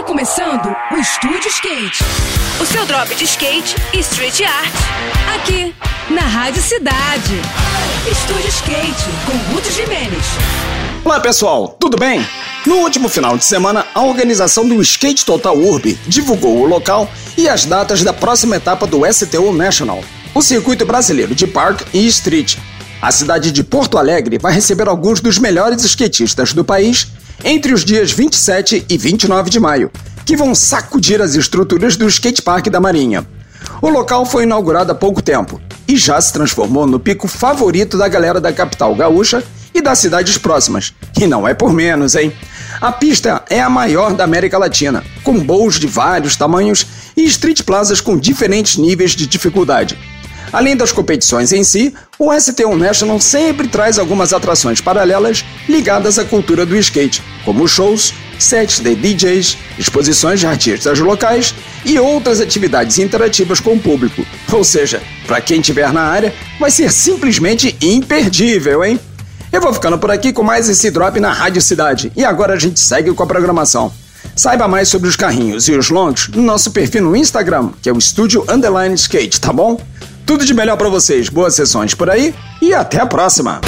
Está começando o Estúdio Skate. O seu drop de skate e street art. Aqui, na Rádio Cidade. Estúdio Skate, com Ruth Jimenez. Olá pessoal, tudo bem? No último final de semana, a organização do Skate Total Urb divulgou o local e as datas da próxima etapa do STU National, o circuito brasileiro de Park e Street. A cidade de Porto Alegre vai receber alguns dos melhores skatistas do país entre os dias 27 e 29 de maio, que vão sacudir as estruturas do skatepark da Marinha. O local foi inaugurado há pouco tempo e já se transformou no pico favorito da galera da capital gaúcha e das cidades próximas. E não é por menos, hein? A pista é a maior da América Latina, com bowls de vários tamanhos e street plazas com diferentes níveis de dificuldade. Além das competições em si, o STU National sempre traz algumas atrações paralelas ligadas à cultura do skate, como shows, sets de DJs, exposições de artistas locais e outras atividades interativas com o público. Ou seja, para quem estiver na área, vai ser simplesmente imperdível, hein? Eu vou ficando por aqui com mais esse drop na Rádio Cidade e agora a gente segue com a programação. Saiba mais sobre os carrinhos e os longs no nosso perfil no Instagram, que é o Estúdio Underline Skate, tá bom? Tudo de melhor para vocês, boas sessões por aí e até a próxima!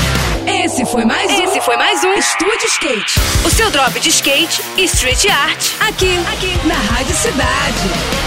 Esse foi mais um. Esse foi mais um Estúdio Skate. O seu drop de skate e street art. Aqui, aqui na Rádio Cidade.